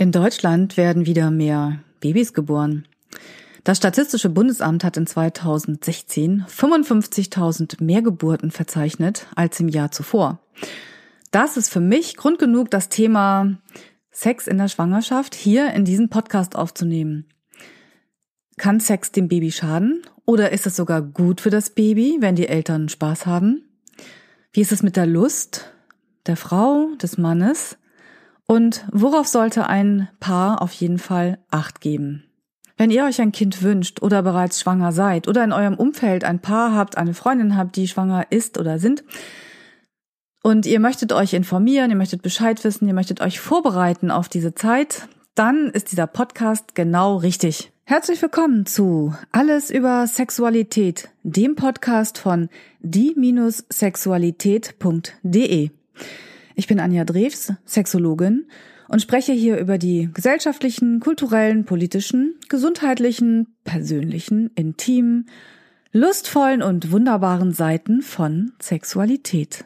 In Deutschland werden wieder mehr Babys geboren. Das Statistische Bundesamt hat in 2016 55.000 mehr Geburten verzeichnet als im Jahr zuvor. Das ist für mich Grund genug, das Thema Sex in der Schwangerschaft hier in diesen Podcast aufzunehmen. Kann Sex dem Baby schaden oder ist es sogar gut für das Baby, wenn die Eltern Spaß haben? Wie ist es mit der Lust der Frau, des Mannes? Und worauf sollte ein Paar auf jeden Fall Acht geben? Wenn ihr euch ein Kind wünscht oder bereits schwanger seid oder in eurem Umfeld ein Paar habt, eine Freundin habt, die schwanger ist oder sind, und ihr möchtet euch informieren, ihr möchtet Bescheid wissen, ihr möchtet euch vorbereiten auf diese Zeit, dann ist dieser Podcast genau richtig. Herzlich willkommen zu Alles über Sexualität, dem Podcast von die-sexualität.de. Ich bin Anja Drews, Sexologin und spreche hier über die gesellschaftlichen, kulturellen, politischen, gesundheitlichen, persönlichen, intimen, lustvollen und wunderbaren Seiten von Sexualität.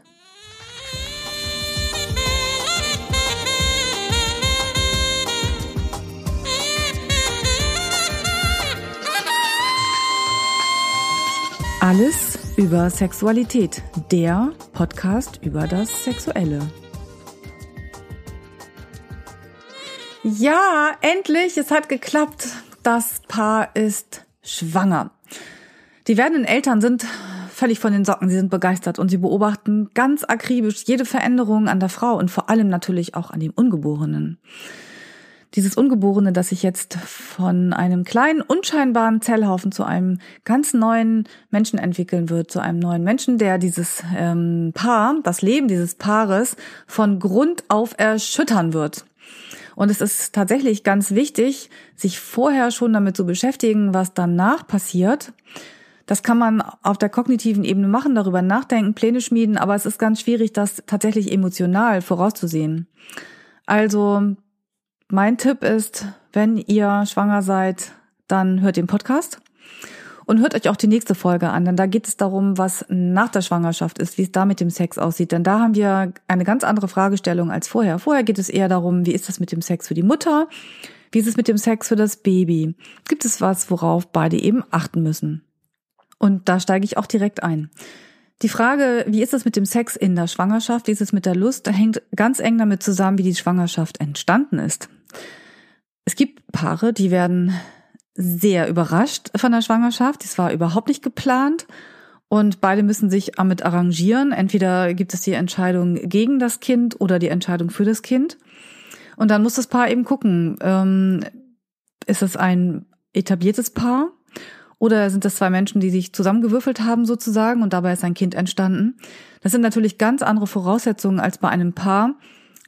Alles über Sexualität, der Podcast über das Sexuelle. Ja, endlich, es hat geklappt. Das Paar ist schwanger. Die werdenden Eltern sind völlig von den Socken, sie sind begeistert und sie beobachten ganz akribisch jede Veränderung an der Frau und vor allem natürlich auch an dem Ungeborenen. Dieses Ungeborene, das sich jetzt von einem kleinen, unscheinbaren Zellhaufen zu einem ganz neuen Menschen entwickeln wird, zu einem neuen Menschen, der dieses ähm, Paar, das Leben dieses Paares von Grund auf erschüttern wird. Und es ist tatsächlich ganz wichtig, sich vorher schon damit zu beschäftigen, was danach passiert. Das kann man auf der kognitiven Ebene machen, darüber nachdenken, Pläne schmieden, aber es ist ganz schwierig, das tatsächlich emotional vorauszusehen. Also mein Tipp ist, wenn ihr schwanger seid, dann hört den Podcast. Und hört euch auch die nächste Folge an, denn da geht es darum, was nach der Schwangerschaft ist, wie es da mit dem Sex aussieht. Denn da haben wir eine ganz andere Fragestellung als vorher. Vorher geht es eher darum, wie ist das mit dem Sex für die Mutter? Wie ist es mit dem Sex für das Baby? Gibt es was, worauf beide eben achten müssen? Und da steige ich auch direkt ein. Die Frage, wie ist es mit dem Sex in der Schwangerschaft, wie ist es mit der Lust, hängt ganz eng damit zusammen, wie die Schwangerschaft entstanden ist. Es gibt Paare, die werden sehr überrascht von der Schwangerschaft. Das war überhaupt nicht geplant. Und beide müssen sich damit arrangieren. Entweder gibt es die Entscheidung gegen das Kind oder die Entscheidung für das Kind. Und dann muss das Paar eben gucken, ähm, ist es ein etabliertes Paar oder sind das zwei Menschen, die sich zusammengewürfelt haben sozusagen und dabei ist ein Kind entstanden. Das sind natürlich ganz andere Voraussetzungen als bei einem Paar,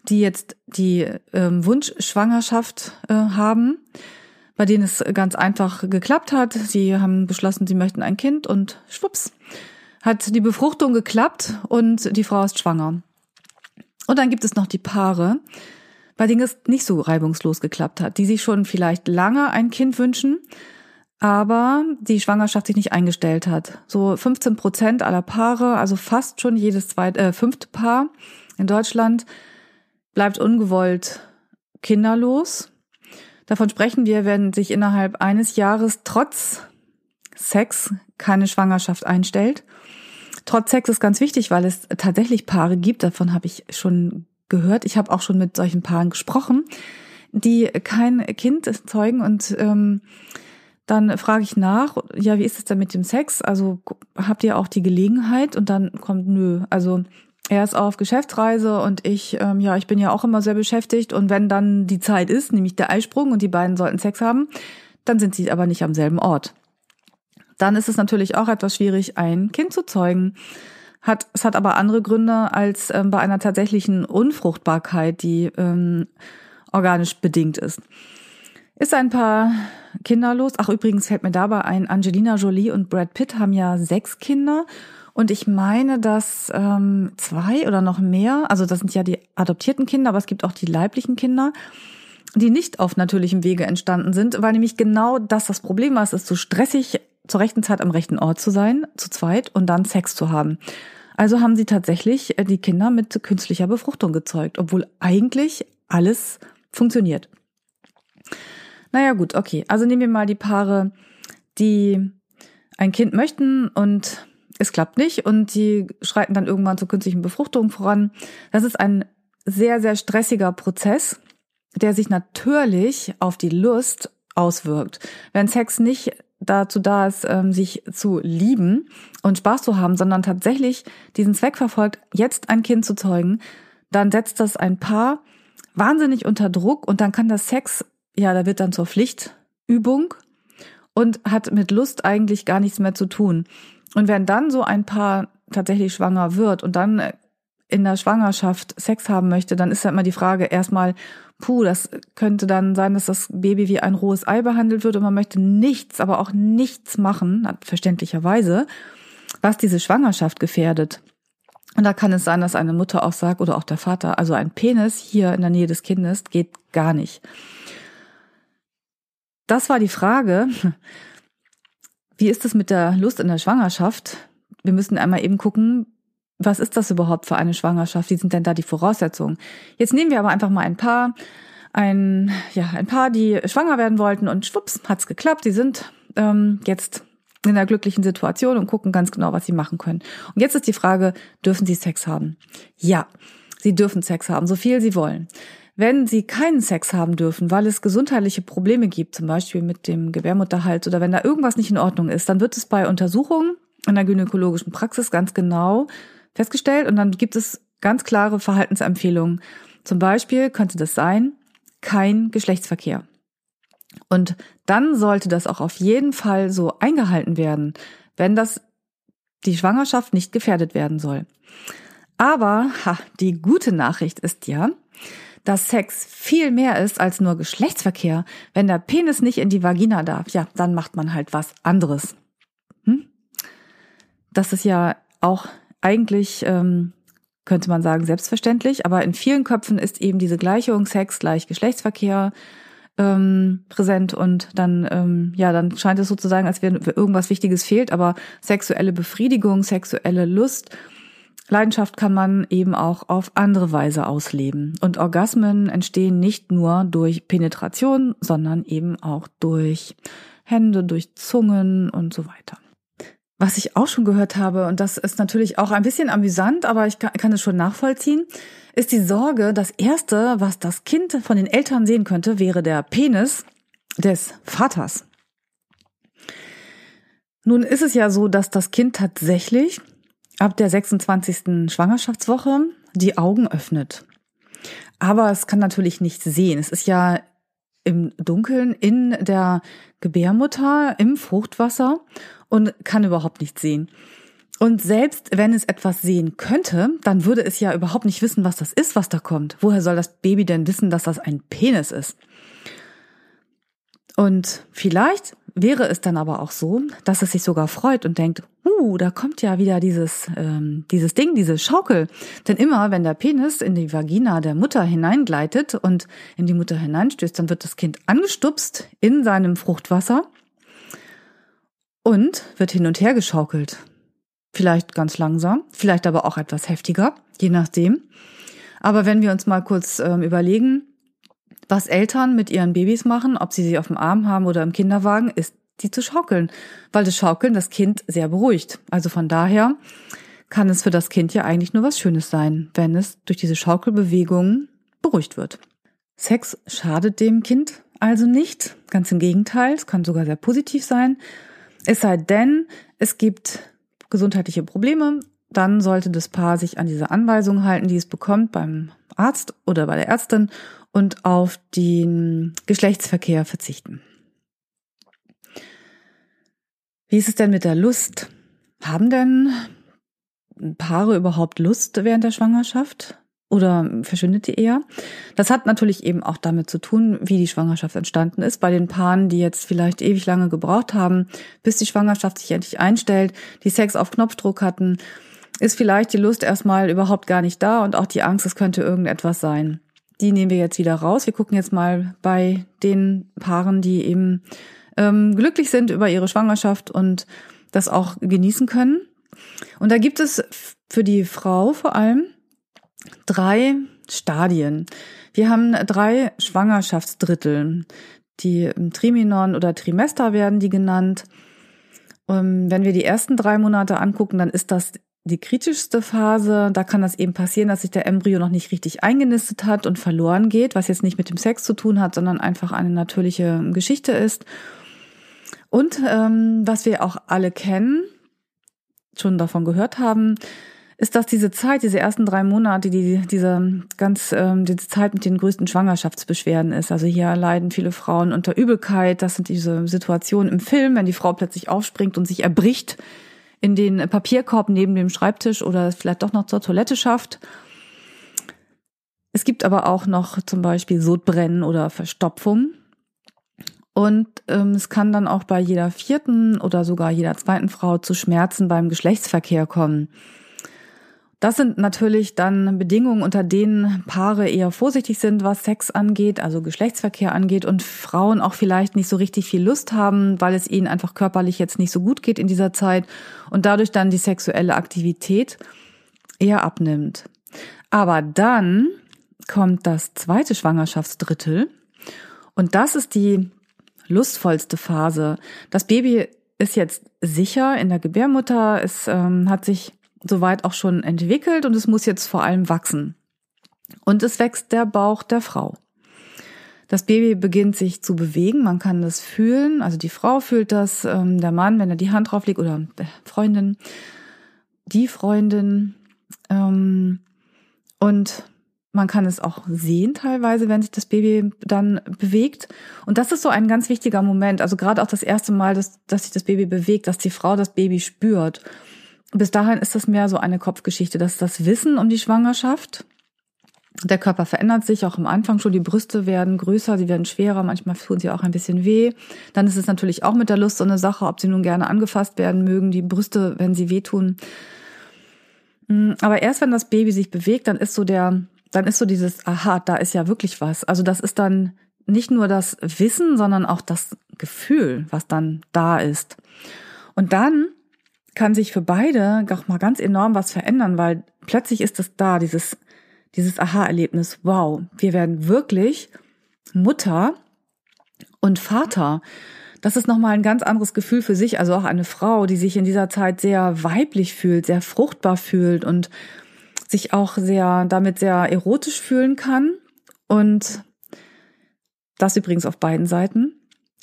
die jetzt die ähm, Wunschschwangerschaft äh, haben bei denen es ganz einfach geklappt hat. Sie haben beschlossen, sie möchten ein Kind und schwupps, hat die Befruchtung geklappt und die Frau ist schwanger. Und dann gibt es noch die Paare, bei denen es nicht so reibungslos geklappt hat, die sich schon vielleicht lange ein Kind wünschen, aber die Schwangerschaft sich nicht eingestellt hat. So 15 Prozent aller Paare, also fast schon jedes zweite, äh, fünfte Paar in Deutschland bleibt ungewollt kinderlos. Davon sprechen wir, wenn sich innerhalb eines Jahres trotz Sex keine Schwangerschaft einstellt. Trotz Sex ist ganz wichtig, weil es tatsächlich Paare gibt, davon habe ich schon gehört. Ich habe auch schon mit solchen Paaren gesprochen, die kein Kind zeugen und ähm, dann frage ich nach, ja, wie ist es denn mit dem Sex? Also habt ihr auch die Gelegenheit? Und dann kommt, nö. Also er ist auf Geschäftsreise und ich, ähm, ja, ich bin ja auch immer sehr beschäftigt. Und wenn dann die Zeit ist, nämlich der Eisprung und die beiden sollten Sex haben, dann sind sie aber nicht am selben Ort. Dann ist es natürlich auch etwas schwierig, ein Kind zu zeugen. Hat, es hat aber andere Gründe als ähm, bei einer tatsächlichen Unfruchtbarkeit, die ähm, organisch bedingt ist. Ist ein paar kinderlos. Ach, übrigens fällt mir dabei ein, Angelina Jolie und Brad Pitt haben ja sechs Kinder und ich meine, dass ähm, zwei oder noch mehr, also das sind ja die adoptierten Kinder, aber es gibt auch die leiblichen Kinder, die nicht auf natürlichem Wege entstanden sind, weil nämlich genau das das Problem war. Es ist so stressig, zur rechten Zeit am rechten Ort zu sein, zu zweit und dann Sex zu haben. Also haben sie tatsächlich äh, die Kinder mit künstlicher Befruchtung gezeugt, obwohl eigentlich alles funktioniert. Naja gut, okay. Also nehmen wir mal die Paare, die ein Kind möchten und es klappt nicht und die schreiten dann irgendwann zur künstlichen Befruchtung voran. Das ist ein sehr, sehr stressiger Prozess, der sich natürlich auf die Lust auswirkt. Wenn Sex nicht dazu da ist, ähm, sich zu lieben und Spaß zu haben, sondern tatsächlich diesen Zweck verfolgt, jetzt ein Kind zu zeugen, dann setzt das ein Paar wahnsinnig unter Druck und dann kann das Sex, ja, da wird dann zur Pflichtübung und hat mit Lust eigentlich gar nichts mehr zu tun. Und wenn dann so ein Paar tatsächlich schwanger wird und dann in der Schwangerschaft Sex haben möchte, dann ist ja immer die Frage erstmal, puh, das könnte dann sein, dass das Baby wie ein rohes Ei behandelt wird und man möchte nichts, aber auch nichts machen, verständlicherweise, was diese Schwangerschaft gefährdet. Und da kann es sein, dass eine Mutter auch sagt oder auch der Vater, also ein Penis hier in der Nähe des Kindes geht gar nicht. Das war die Frage, wie ist es mit der Lust in der Schwangerschaft? Wir müssen einmal eben gucken, was ist das überhaupt für eine Schwangerschaft? Wie sind denn da die Voraussetzungen? Jetzt nehmen wir aber einfach mal ein Paar, ein, ja, ein Paar, die schwanger werden wollten und schwupps, hat's geklappt. Sie sind ähm, jetzt in einer glücklichen Situation und gucken ganz genau, was sie machen können. Und jetzt ist die Frage, dürfen sie Sex haben? Ja, sie dürfen Sex haben, so viel sie wollen. Wenn sie keinen Sex haben dürfen, weil es gesundheitliche Probleme gibt, zum Beispiel mit dem Gebärmutterhals oder wenn da irgendwas nicht in Ordnung ist, dann wird es bei Untersuchungen in der gynäkologischen Praxis ganz genau festgestellt und dann gibt es ganz klare Verhaltensempfehlungen. Zum Beispiel könnte das sein, kein Geschlechtsverkehr. Und dann sollte das auch auf jeden Fall so eingehalten werden, wenn das die Schwangerschaft nicht gefährdet werden soll. Aber ha, die gute Nachricht ist ja, dass Sex viel mehr ist als nur Geschlechtsverkehr. Wenn der Penis nicht in die Vagina darf, ja, dann macht man halt was anderes. Hm? Das ist ja auch eigentlich ähm, könnte man sagen selbstverständlich, aber in vielen Köpfen ist eben diese Gleichung Sex gleich Geschlechtsverkehr ähm, präsent und dann ähm, ja dann scheint es sozusagen, als wäre irgendwas Wichtiges fehlt, aber sexuelle Befriedigung, sexuelle Lust Leidenschaft kann man eben auch auf andere Weise ausleben. Und Orgasmen entstehen nicht nur durch Penetration, sondern eben auch durch Hände, durch Zungen und so weiter. Was ich auch schon gehört habe, und das ist natürlich auch ein bisschen amüsant, aber ich kann, es schon nachvollziehen, ist die Sorge, das Erste, was das Kind von den Eltern sehen könnte, wäre der Penis des Vaters. Nun ist es ja so, dass das Kind tatsächlich ab der 26. Schwangerschaftswoche die Augen öffnet. Aber es kann natürlich nicht sehen. Es ist ja im Dunkeln in der Gebärmutter, im Fruchtwasser und kann überhaupt nichts sehen. Und selbst wenn es etwas sehen könnte, dann würde es ja überhaupt nicht wissen, was das ist, was da kommt. Woher soll das Baby denn wissen, dass das ein Penis ist? Und vielleicht wäre es dann aber auch so, dass es sich sogar freut und denkt, uh, da kommt ja wieder dieses, ähm, dieses Ding, diese Schaukel. Denn immer, wenn der Penis in die Vagina der Mutter hineingleitet und in die Mutter hineinstößt, dann wird das Kind angestupst in seinem Fruchtwasser und wird hin und her geschaukelt. Vielleicht ganz langsam, vielleicht aber auch etwas heftiger, je nachdem. Aber wenn wir uns mal kurz ähm, überlegen, was Eltern mit ihren Babys machen, ob sie sie auf dem Arm haben oder im Kinderwagen, ist die zu schaukeln, weil das Schaukeln das Kind sehr beruhigt. Also von daher kann es für das Kind ja eigentlich nur was Schönes sein, wenn es durch diese Schaukelbewegungen beruhigt wird. Sex schadet dem Kind also nicht, ganz im Gegenteil, es kann sogar sehr positiv sein. Es sei denn, es gibt gesundheitliche Probleme, dann sollte das Paar sich an diese Anweisungen halten, die es bekommt beim Arzt oder bei der Ärztin und auf den Geschlechtsverkehr verzichten. Wie ist es denn mit der Lust? Haben denn Paare überhaupt Lust während der Schwangerschaft? Oder verschwindet die eher? Das hat natürlich eben auch damit zu tun, wie die Schwangerschaft entstanden ist. Bei den Paaren, die jetzt vielleicht ewig lange gebraucht haben, bis die Schwangerschaft sich endlich einstellt, die Sex auf Knopfdruck hatten, ist vielleicht die Lust erstmal überhaupt gar nicht da und auch die Angst, es könnte irgendetwas sein die nehmen wir jetzt wieder raus. Wir gucken jetzt mal bei den Paaren, die eben ähm, glücklich sind über ihre Schwangerschaft und das auch genießen können. Und da gibt es für die Frau vor allem drei Stadien. Wir haben drei Schwangerschaftsdrittel. Die Triminon oder Trimester werden die genannt. Ähm, wenn wir die ersten drei Monate angucken, dann ist das die kritischste Phase. Da kann das eben passieren, dass sich der Embryo noch nicht richtig eingenistet hat und verloren geht, was jetzt nicht mit dem Sex zu tun hat, sondern einfach eine natürliche Geschichte ist. Und ähm, was wir auch alle kennen, schon davon gehört haben, ist, dass diese Zeit, diese ersten drei Monate, die diese ganz ähm, diese Zeit mit den größten Schwangerschaftsbeschwerden ist. Also hier leiden viele Frauen unter Übelkeit. Das sind diese Situationen im Film, wenn die Frau plötzlich aufspringt und sich erbricht in den Papierkorb neben dem Schreibtisch oder vielleicht doch noch zur Toilette schafft. Es gibt aber auch noch zum Beispiel Sodbrennen oder Verstopfung. Und ähm, es kann dann auch bei jeder vierten oder sogar jeder zweiten Frau zu Schmerzen beim Geschlechtsverkehr kommen. Das sind natürlich dann Bedingungen, unter denen Paare eher vorsichtig sind, was Sex angeht, also Geschlechtsverkehr angeht und Frauen auch vielleicht nicht so richtig viel Lust haben, weil es ihnen einfach körperlich jetzt nicht so gut geht in dieser Zeit und dadurch dann die sexuelle Aktivität eher abnimmt. Aber dann kommt das zweite Schwangerschaftsdrittel und das ist die lustvollste Phase. Das Baby ist jetzt sicher in der Gebärmutter, es ähm, hat sich soweit auch schon entwickelt und es muss jetzt vor allem wachsen. Und es wächst der Bauch der Frau. Das Baby beginnt sich zu bewegen, man kann das fühlen, also die Frau fühlt das, ähm, der Mann, wenn er die Hand drauf legt oder der Freundin, die Freundin. Ähm, und man kann es auch sehen teilweise, wenn sich das Baby dann bewegt. Und das ist so ein ganz wichtiger Moment. Also gerade auch das erste Mal, dass, dass sich das Baby bewegt, dass die Frau das Baby spürt bis dahin ist das mehr so eine Kopfgeschichte, dass das Wissen um die Schwangerschaft. Der Körper verändert sich auch am Anfang schon. Die Brüste werden größer, sie werden schwerer, manchmal tun sie auch ein bisschen weh. Dann ist es natürlich auch mit der Lust so eine Sache, ob sie nun gerne angefasst werden mögen, die Brüste, wenn sie wehtun. Mm, aber erst wenn das Baby sich bewegt, dann ist so der, dann ist so dieses, aha, da ist ja wirklich was. Also das ist dann nicht nur das Wissen, sondern auch das Gefühl, was dann da ist. Und dann kann sich für beide auch mal ganz enorm was verändern, weil plötzlich ist es da, dieses, dieses Aha-Erlebnis, wow, wir werden wirklich Mutter und Vater. Das ist nochmal ein ganz anderes Gefühl für sich, also auch eine Frau, die sich in dieser Zeit sehr weiblich fühlt, sehr fruchtbar fühlt und sich auch sehr, damit sehr erotisch fühlen kann. Und das übrigens auf beiden Seiten.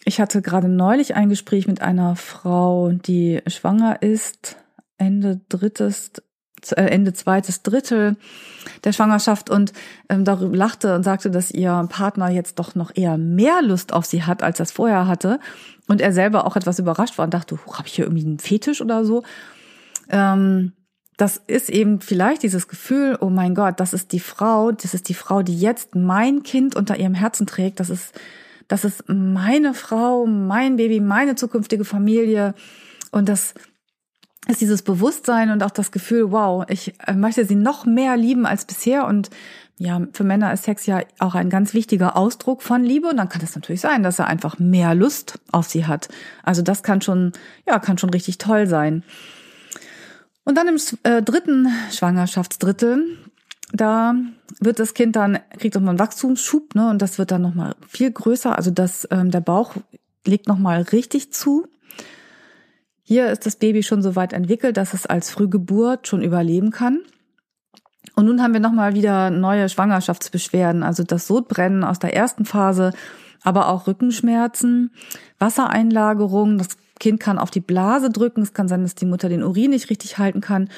Ich hatte gerade neulich ein Gespräch mit einer Frau, die schwanger ist, Ende drittes, äh, Ende zweites Drittel der Schwangerschaft und ähm, darüber lachte und sagte, dass ihr Partner jetzt doch noch eher mehr Lust auf sie hat, als es vorher hatte. Und er selber auch etwas überrascht war und dachte, habe ich hier irgendwie einen Fetisch oder so? Ähm, das ist eben vielleicht dieses Gefühl, oh mein Gott, das ist die Frau, das ist die Frau, die jetzt mein Kind unter ihrem Herzen trägt. Das ist das ist meine Frau, mein Baby, meine zukünftige Familie. Und das ist dieses Bewusstsein und auch das Gefühl, wow, ich äh, möchte sie noch mehr lieben als bisher. Und ja, für Männer ist Sex ja auch ein ganz wichtiger Ausdruck von Liebe. Und dann kann es natürlich sein, dass er einfach mehr Lust auf sie hat. Also das kann schon, ja, kann schon richtig toll sein. Und dann im äh, dritten Schwangerschaftsdrittel, da wird das Kind dann, kriegt nochmal einen Wachstumsschub, ne, und das wird dann nochmal viel größer. Also das, ähm, der Bauch legt nochmal richtig zu. Hier ist das Baby schon so weit entwickelt, dass es als Frühgeburt schon überleben kann. Und nun haben wir nochmal wieder neue Schwangerschaftsbeschwerden, also das Sodbrennen aus der ersten Phase, aber auch Rückenschmerzen, Wassereinlagerung. Das Kind kann auf die Blase drücken. Es kann sein, dass die Mutter den Urin nicht richtig halten kann.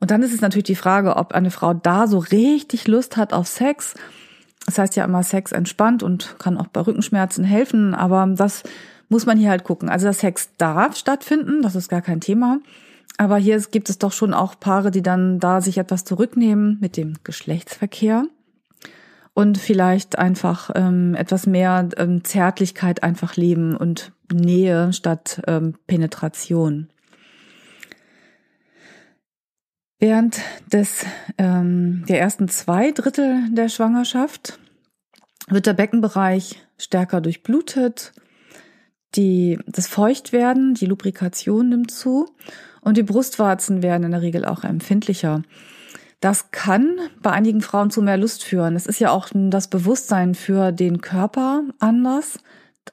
Und dann ist es natürlich die Frage, ob eine Frau da so richtig Lust hat auf Sex. Das heißt ja immer, Sex entspannt und kann auch bei Rückenschmerzen helfen, aber das muss man hier halt gucken. Also das Sex darf stattfinden, das ist gar kein Thema. Aber hier gibt es doch schon auch Paare, die dann da sich etwas zurücknehmen mit dem Geschlechtsverkehr und vielleicht einfach ähm, etwas mehr ähm, Zärtlichkeit einfach leben und Nähe statt ähm, Penetration. Während des, ähm, der ersten zwei Drittel der Schwangerschaft wird der Beckenbereich stärker durchblutet, die, das Feuchtwerden, die Lubrikation nimmt zu und die Brustwarzen werden in der Regel auch empfindlicher. Das kann bei einigen Frauen zu mehr Lust führen. Es ist ja auch das Bewusstsein für den Körper anders.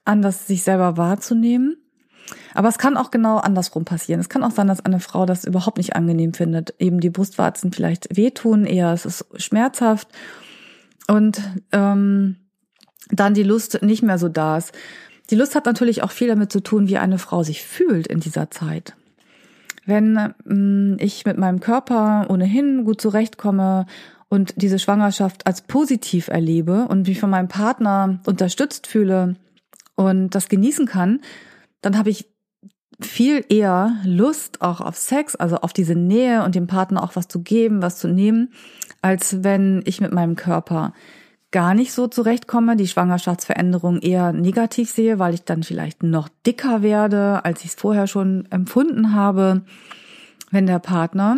Anders sich selber wahrzunehmen. Aber es kann auch genau andersrum passieren. Es kann auch sein, dass eine Frau das überhaupt nicht angenehm findet. Eben die Brustwarzen vielleicht wehtun, eher es ist schmerzhaft und ähm, dann die Lust nicht mehr so da ist. Die Lust hat natürlich auch viel damit zu tun, wie eine Frau sich fühlt in dieser Zeit. Wenn ähm, ich mit meinem Körper ohnehin gut zurechtkomme und diese Schwangerschaft als positiv erlebe und mich von meinem Partner unterstützt fühle und das genießen kann, dann habe ich viel eher Lust auch auf Sex, also auf diese Nähe und dem Partner auch was zu geben, was zu nehmen, als wenn ich mit meinem Körper gar nicht so zurechtkomme, die Schwangerschaftsveränderung eher negativ sehe, weil ich dann vielleicht noch dicker werde, als ich es vorher schon empfunden habe, wenn der Partner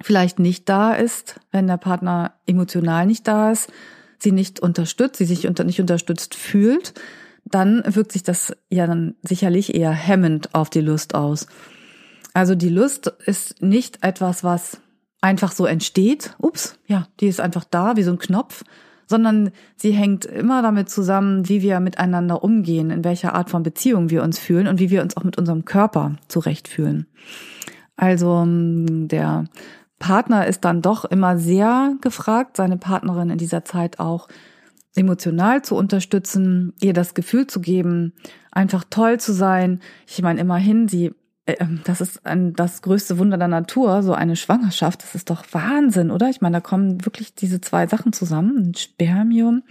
vielleicht nicht da ist, wenn der Partner emotional nicht da ist, sie nicht unterstützt, sie sich unter, nicht unterstützt fühlt, dann wirkt sich das ja dann sicherlich eher hemmend auf die Lust aus. Also die Lust ist nicht etwas, was einfach so entsteht. Ups, ja, die ist einfach da, wie so ein Knopf, sondern sie hängt immer damit zusammen, wie wir miteinander umgehen, in welcher Art von Beziehung wir uns fühlen und wie wir uns auch mit unserem Körper zurechtfühlen. Also der Partner ist dann doch immer sehr gefragt, seine Partnerin in dieser Zeit auch emotional zu unterstützen, ihr das Gefühl zu geben, einfach toll zu sein. Ich meine, immerhin, sie, äh, ähm, das ist ein, das größte Wunder der Natur, so eine Schwangerschaft, das ist doch Wahnsinn, oder? Ich meine, da kommen wirklich diese zwei Sachen zusammen, ein Spermium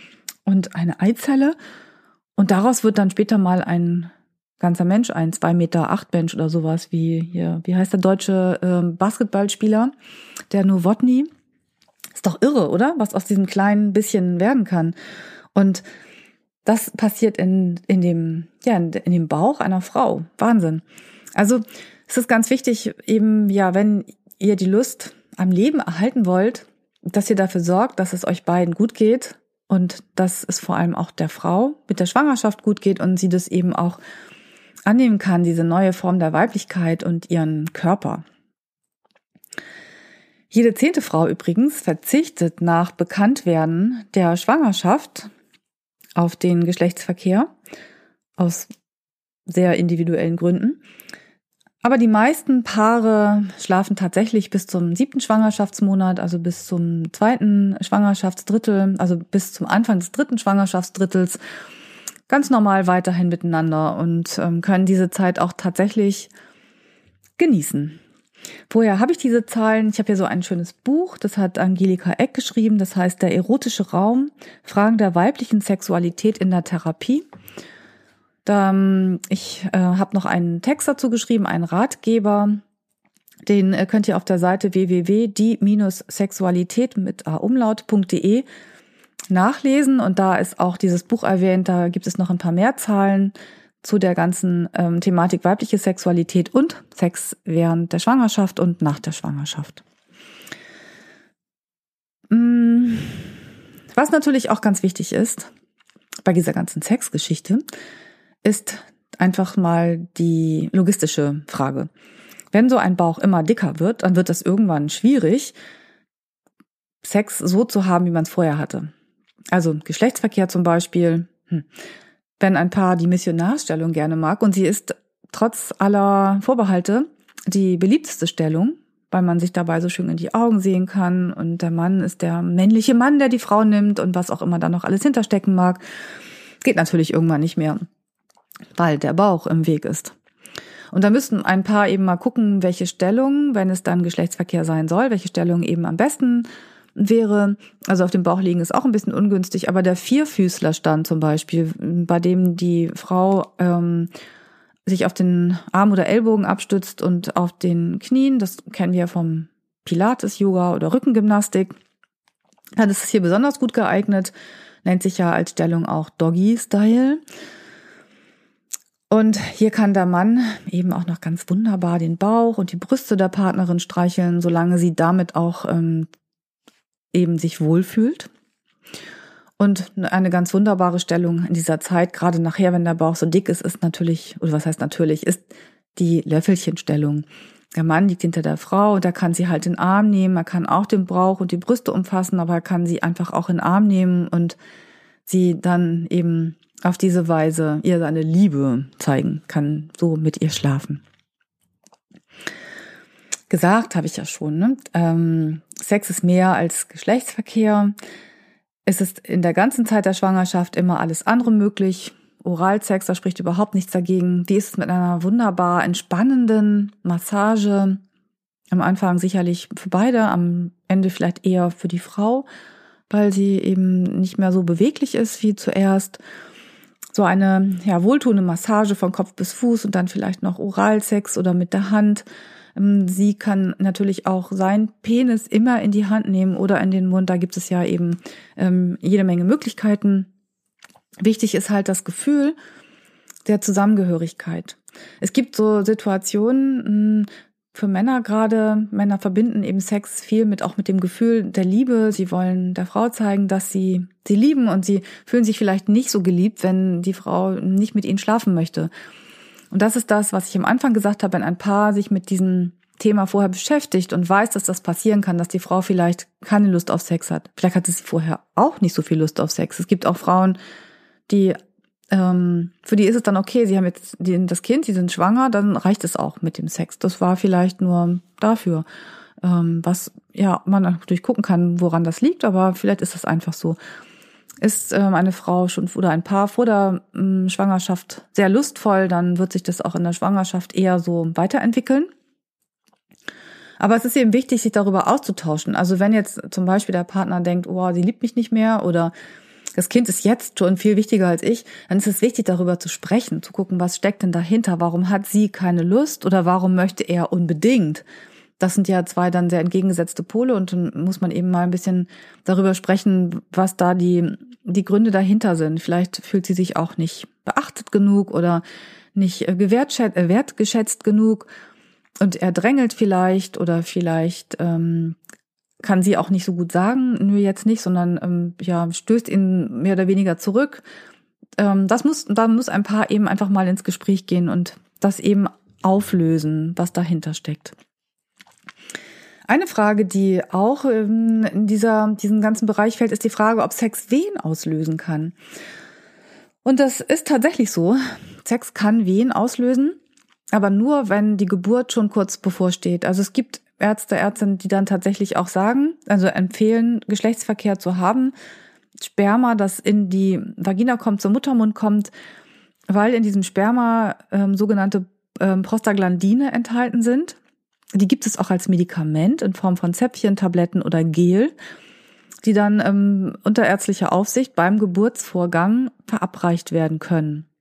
und eine Eizelle. Und daraus wird dann später mal ein ganzer Mensch, ein zwei Meter acht Mensch oder sowas, wie hier, wie heißt der deutsche äh, Basketballspieler, der Nowotny, ist doch irre, oder? Was aus diesem kleinen bisschen werden kann. Und das passiert in, in dem, ja, in, dem Bauch einer Frau. Wahnsinn. Also, es ist ganz wichtig, eben, ja, wenn ihr die Lust am Leben erhalten wollt, dass ihr dafür sorgt, dass es euch beiden gut geht und dass es vor allem auch der Frau mit der Schwangerschaft gut geht und sie das eben auch annehmen kann, diese neue Form der Weiblichkeit und ihren Körper. Jede zehnte Frau übrigens verzichtet nach Bekanntwerden der Schwangerschaft auf den Geschlechtsverkehr aus sehr individuellen Gründen. Aber die meisten Paare schlafen tatsächlich bis zum siebten Schwangerschaftsmonat, also bis zum zweiten Schwangerschaftsdrittel, also bis zum Anfang des dritten Schwangerschaftsdrittels ganz normal weiterhin miteinander und ähm, können diese Zeit auch tatsächlich genießen. Woher habe ich diese Zahlen? Ich habe hier so ein schönes Buch, das hat Angelika Eck geschrieben, das heißt Der erotische Raum, Fragen der weiblichen Sexualität in der Therapie. Ich äh, habe noch einen Text dazu geschrieben, einen Ratgeber, den äh, könnt ihr auf der Seite www.die-sexualität mit umlaut.de nachlesen. Und da ist auch dieses Buch erwähnt, da gibt es noch ein paar mehr Zahlen zu der ganzen ähm, Thematik weibliche Sexualität und Sex während der Schwangerschaft und nach der Schwangerschaft. Mm, was natürlich auch ganz wichtig ist bei dieser ganzen Sexgeschichte, ist einfach mal die logistische Frage. Wenn so ein Bauch immer dicker wird, dann wird das irgendwann schwierig, Sex so zu haben, wie man es vorher hatte. Also Geschlechtsverkehr zum Beispiel. Hm wenn ein Paar die Missionarsstellung gerne mag. Und sie ist trotz aller Vorbehalte die beliebteste Stellung, weil man sich dabei so schön in die Augen sehen kann. Und der Mann ist der männliche Mann, der die Frau nimmt und was auch immer da noch alles hinterstecken mag, geht natürlich irgendwann nicht mehr, weil der Bauch im Weg ist. Und da müssten ein Paar eben mal gucken, welche Stellung, wenn es dann Geschlechtsverkehr sein soll, welche Stellung eben am besten wäre, also auf dem Bauch liegen ist auch ein bisschen ungünstig, aber der Vierfüßlerstand zum Beispiel, bei dem die Frau ähm, sich auf den Arm oder Ellbogen abstützt und auf den Knien, das kennen wir vom Pilates, Yoga oder Rückengymnastik, dann ist es hier besonders gut geeignet, nennt sich ja als Stellung auch Doggy Style. Und hier kann der Mann eben auch noch ganz wunderbar den Bauch und die Brüste der Partnerin streicheln, solange sie damit auch ähm, eben sich wohlfühlt. Und eine ganz wunderbare Stellung in dieser Zeit, gerade nachher, wenn der Bauch so dick ist, ist natürlich, oder was heißt natürlich, ist die Löffelchenstellung. Der Mann liegt hinter der Frau und er kann sie halt in den Arm nehmen, er kann auch den Bauch und die Brüste umfassen, aber er kann sie einfach auch in den Arm nehmen und sie dann eben auf diese Weise ihr seine Liebe zeigen, kann so mit ihr schlafen. Gesagt habe ich ja schon, ne? ähm, Sex ist mehr als Geschlechtsverkehr. Es ist in der ganzen Zeit der Schwangerschaft immer alles andere möglich. Oralsex, da spricht überhaupt nichts dagegen. Wie ist es mit einer wunderbar entspannenden Massage? Am Anfang sicherlich für beide, am Ende vielleicht eher für die Frau, weil sie eben nicht mehr so beweglich ist wie zuerst. So eine ja, wohltuende Massage von Kopf bis Fuß und dann vielleicht noch Oralsex oder mit der Hand. Ähm, sie kann natürlich auch sein Penis immer in die Hand nehmen oder in den Mund. Da gibt es ja eben ähm, jede Menge Möglichkeiten. Wichtig ist halt das Gefühl der Zusammengehörigkeit. Es gibt so Situationen, hm, für Männer gerade, Männer verbinden eben Sex viel mit auch mit dem Gefühl der Liebe. Sie wollen der Frau zeigen, dass sie sie lieben und sie fühlen sich vielleicht nicht so geliebt, wenn die Frau nicht mit ihnen schlafen möchte. Und das ist das, was ich am Anfang gesagt habe, wenn ein Paar sich mit diesem Thema vorher beschäftigt und weiß, dass das passieren kann, dass die Frau vielleicht keine Lust auf Sex hat. Vielleicht hatte sie vorher auch nicht so viel Lust auf Sex. Es gibt auch Frauen, die ähm, für die ist es dann okay, sie haben jetzt das Kind, sie sind schwanger, dann reicht es auch mit dem Sex. Das war vielleicht nur dafür. Ähm, was ja man natürlich gucken kann, woran das liegt, aber vielleicht ist das einfach so. Ist ähm, eine Frau schon oder ein Paar vor der ähm, Schwangerschaft sehr lustvoll, dann wird sich das auch in der Schwangerschaft eher so weiterentwickeln. Aber es ist eben wichtig, sich darüber auszutauschen. Also wenn jetzt zum Beispiel der Partner denkt, oh, sie liebt mich nicht mehr oder das Kind ist jetzt schon viel wichtiger als ich, dann ist es wichtig, darüber zu sprechen, zu gucken, was steckt denn dahinter? Warum hat sie keine Lust oder warum möchte er unbedingt? Das sind ja zwei dann sehr entgegengesetzte Pole und dann muss man eben mal ein bisschen darüber sprechen, was da die, die Gründe dahinter sind. Vielleicht fühlt sie sich auch nicht beachtet genug oder nicht äh, äh, wertgeschätzt genug und er drängelt vielleicht oder vielleicht ähm, kann sie auch nicht so gut sagen, nö, jetzt nicht, sondern ähm, ja, stößt ihn mehr oder weniger zurück. Ähm, das muss, da muss ein Paar eben einfach mal ins Gespräch gehen und das eben auflösen, was dahinter steckt. Eine Frage, die auch ähm, in dieser, diesem ganzen Bereich fällt, ist die Frage, ob Sex Wehen auslösen kann. Und das ist tatsächlich so. Sex kann Wehen auslösen, aber nur, wenn die Geburt schon kurz bevorsteht. Also es gibt Ärzte, Ärztinnen, die dann tatsächlich auch sagen, also empfehlen, Geschlechtsverkehr zu haben, Sperma, das in die Vagina kommt, zum Muttermund kommt, weil in diesem Sperma ähm, sogenannte ähm, Prostaglandine enthalten sind. Die gibt es auch als Medikament in Form von Zäpfchen, Tabletten oder Gel, die dann ähm, unter ärztlicher Aufsicht beim Geburtsvorgang verabreicht werden können.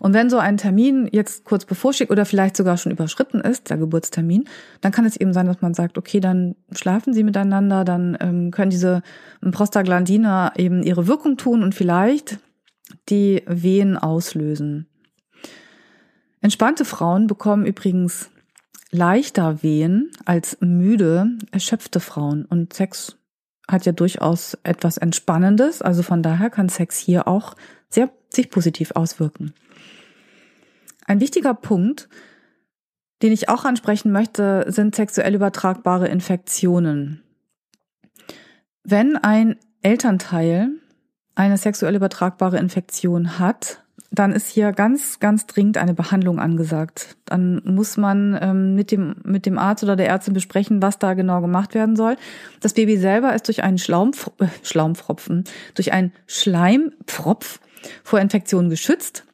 Und wenn so ein Termin jetzt kurz bevorsteht oder vielleicht sogar schon überschritten ist, der Geburtstermin, dann kann es eben sein, dass man sagt, okay, dann schlafen sie miteinander, dann ähm, können diese Prostaglandiner eben ihre Wirkung tun und vielleicht die Wehen auslösen. Entspannte Frauen bekommen übrigens leichter Wehen als müde, erschöpfte Frauen. Und Sex hat ja durchaus etwas Entspannendes. Also von daher kann Sex hier auch sehr sich positiv auswirken. Ein wichtiger Punkt, den ich auch ansprechen möchte, sind sexuell übertragbare Infektionen. Wenn ein Elternteil eine sexuell übertragbare Infektion hat, dann ist hier ganz, ganz dringend eine Behandlung angesagt. Dann muss man ähm, mit, dem, mit dem Arzt oder der Ärztin besprechen, was da genau gemacht werden soll. Das Baby selber ist durch einen Schlaumf äh, Schlaumfropfen, durch einen Schleimpfropf vor Infektionen geschützt.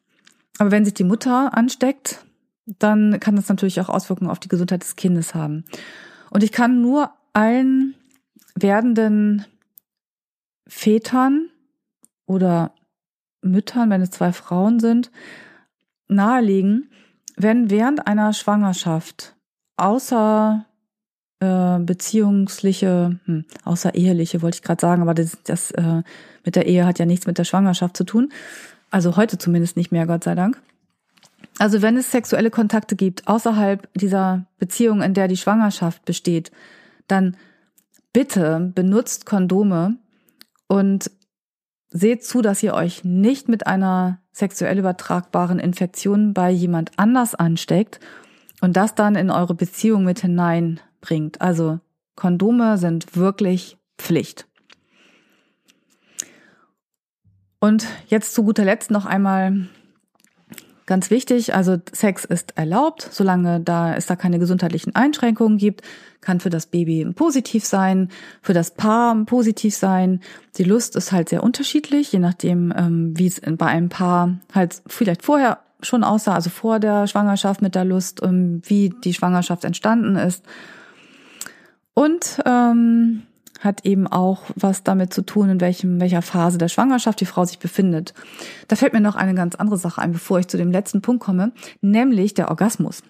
Aber wenn sich die Mutter ansteckt, dann kann das natürlich auch Auswirkungen auf die Gesundheit des Kindes haben. Und ich kann nur allen werdenden Vätern oder Müttern, wenn es zwei Frauen sind, nahelegen, wenn während einer Schwangerschaft außer äh, beziehungsliche, hm, außereheliche wollte ich gerade sagen, aber das, das äh, mit der Ehe hat ja nichts mit der Schwangerschaft zu tun. Also heute zumindest nicht mehr, Gott sei Dank. Also wenn es sexuelle Kontakte gibt außerhalb dieser Beziehung, in der die Schwangerschaft besteht, dann bitte benutzt Kondome und seht zu, dass ihr euch nicht mit einer sexuell übertragbaren Infektion bei jemand anders ansteckt und das dann in eure Beziehung mit hineinbringt. Also Kondome sind wirklich Pflicht. Und jetzt zu guter Letzt noch einmal Ganz wichtig, also Sex ist erlaubt, solange da es da keine gesundheitlichen Einschränkungen gibt, kann für das Baby positiv sein, für das Paar positiv sein. Die Lust ist halt sehr unterschiedlich, je nachdem, ähm, wie es bei einem Paar halt vielleicht vorher schon aussah, also vor der Schwangerschaft mit der Lust, ähm, wie die Schwangerschaft entstanden ist. Und ähm, hat eben auch was damit zu tun, in welchem, welcher Phase der Schwangerschaft die Frau sich befindet. Da fällt mir noch eine ganz andere Sache ein, bevor ich zu dem letzten Punkt komme, nämlich der Orgasmus.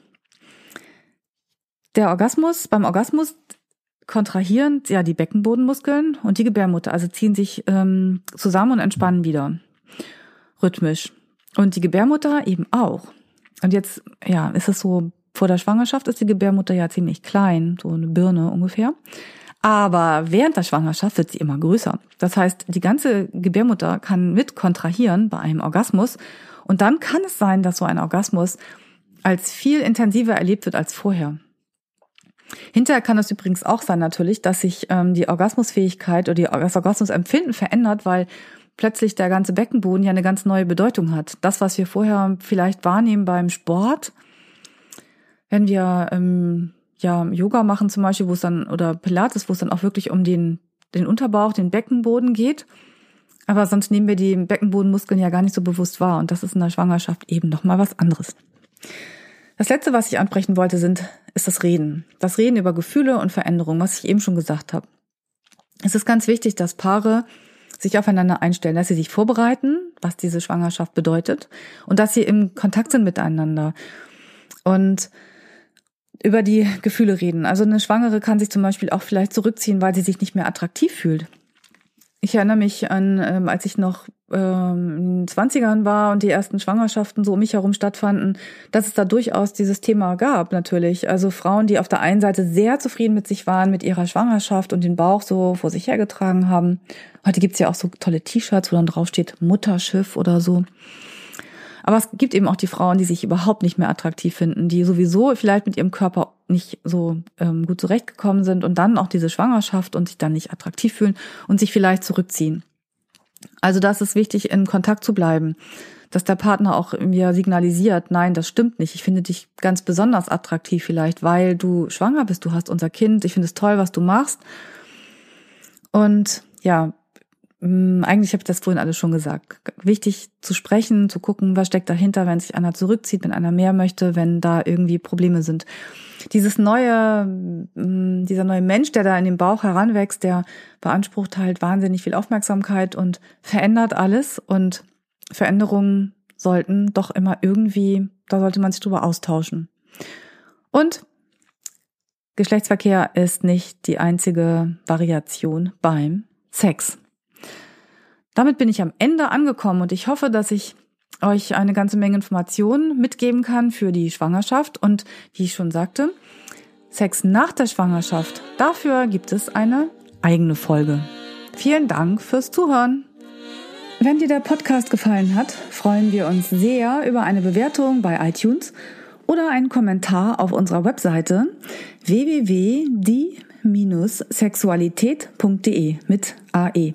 Der Orgasmus, beim Orgasmus kontrahieren ja die Beckenbodenmuskeln und die Gebärmutter, also ziehen sich ähm, zusammen und entspannen wieder. Rhythmisch. Und die Gebärmutter eben auch. Und jetzt, ja, ist es so, vor der Schwangerschaft ist die Gebärmutter ja ziemlich klein, so eine Birne ungefähr. Aber während der Schwangerschaft wird sie immer größer. Das heißt, die ganze Gebärmutter kann mit kontrahieren bei einem Orgasmus. Und dann kann es sein, dass so ein Orgasmus als viel intensiver erlebt wird als vorher. Hinterher kann es übrigens auch sein natürlich, dass sich ähm, die Orgasmusfähigkeit oder das Orgasmusempfinden verändert, weil plötzlich der ganze Beckenboden ja eine ganz neue Bedeutung hat. Das, was wir vorher vielleicht wahrnehmen beim Sport, wenn wir ähm, ja Yoga machen zum Beispiel, wo es dann, oder Pilates, wo es dann auch wirklich um den, den Unterbauch, den Beckenboden geht. Aber sonst nehmen wir die Beckenbodenmuskeln ja gar nicht so bewusst wahr. Und das ist in der Schwangerschaft eben nochmal was anderes. Das letzte, was ich ansprechen wollte, sind, ist das Reden. Das Reden über Gefühle und Veränderungen, was ich eben schon gesagt habe. Es ist ganz wichtig, dass Paare sich aufeinander einstellen, dass sie sich vorbereiten, was diese Schwangerschaft bedeutet und dass sie im Kontakt sind miteinander. Und über die Gefühle reden. Also eine Schwangere kann sich zum Beispiel auch vielleicht zurückziehen, weil sie sich nicht mehr attraktiv fühlt. Ich erinnere mich an, ähm, als ich noch ähm, in den 20ern war und die ersten Schwangerschaften so um mich herum stattfanden, dass es da durchaus dieses Thema gab, natürlich. Also Frauen, die auf der einen Seite sehr zufrieden mit sich waren, mit ihrer Schwangerschaft und den Bauch so vor sich hergetragen haben. Heute gibt's ja auch so tolle T-Shirts, wo dann draufsteht Mutterschiff oder so. Aber es gibt eben auch die Frauen, die sich überhaupt nicht mehr attraktiv finden, die sowieso vielleicht mit ihrem Körper nicht so ähm, gut zurechtgekommen sind und dann auch diese Schwangerschaft und sich dann nicht attraktiv fühlen und sich vielleicht zurückziehen. Also das ist wichtig, in Kontakt zu bleiben, dass der Partner auch mir signalisiert, nein, das stimmt nicht. Ich finde dich ganz besonders attraktiv vielleicht, weil du schwanger bist, du hast unser Kind, ich finde es toll, was du machst. Und ja, eigentlich habe ich das vorhin alles schon gesagt. Wichtig zu sprechen, zu gucken, was steckt dahinter, wenn sich einer zurückzieht, wenn einer mehr möchte, wenn da irgendwie Probleme sind. Dieses neue, hm, dieser neue Mensch, der da in den Bauch heranwächst, der beansprucht halt wahnsinnig viel Aufmerksamkeit und verändert alles und Veränderungen sollten doch immer irgendwie, da sollte man sich drüber austauschen. Und Geschlechtsverkehr ist nicht die einzige Variation beim Sex. Damit bin ich am Ende angekommen und ich hoffe, dass ich euch eine ganze Menge Informationen mitgeben kann für die Schwangerschaft und wie ich schon sagte, Sex nach der Schwangerschaft. Dafür gibt es eine eigene Folge. Vielen Dank fürs Zuhören. Wenn dir der Podcast gefallen hat, freuen wir uns sehr über eine Bewertung bei iTunes oder einen Kommentar auf unserer Webseite www.die-sexualität.de mit AE.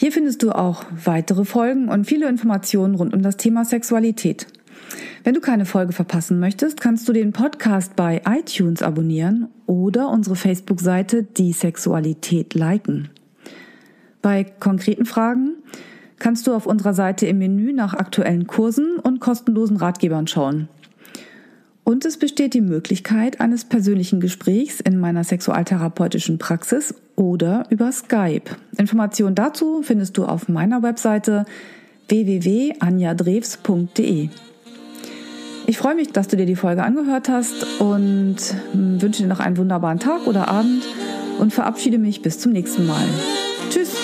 Hier findest du auch weitere Folgen und viele Informationen rund um das Thema Sexualität. Wenn du keine Folge verpassen möchtest, kannst du den Podcast bei iTunes abonnieren oder unsere Facebook-Seite Die Sexualität liken. Bei konkreten Fragen kannst du auf unserer Seite im Menü nach aktuellen Kursen und kostenlosen Ratgebern schauen. Und es besteht die Möglichkeit eines persönlichen Gesprächs in meiner sexualtherapeutischen Praxis oder über Skype. Informationen dazu findest du auf meiner Webseite www.anjadrews.de. Ich freue mich, dass du dir die Folge angehört hast und wünsche dir noch einen wunderbaren Tag oder Abend und verabschiede mich bis zum nächsten Mal. Tschüss!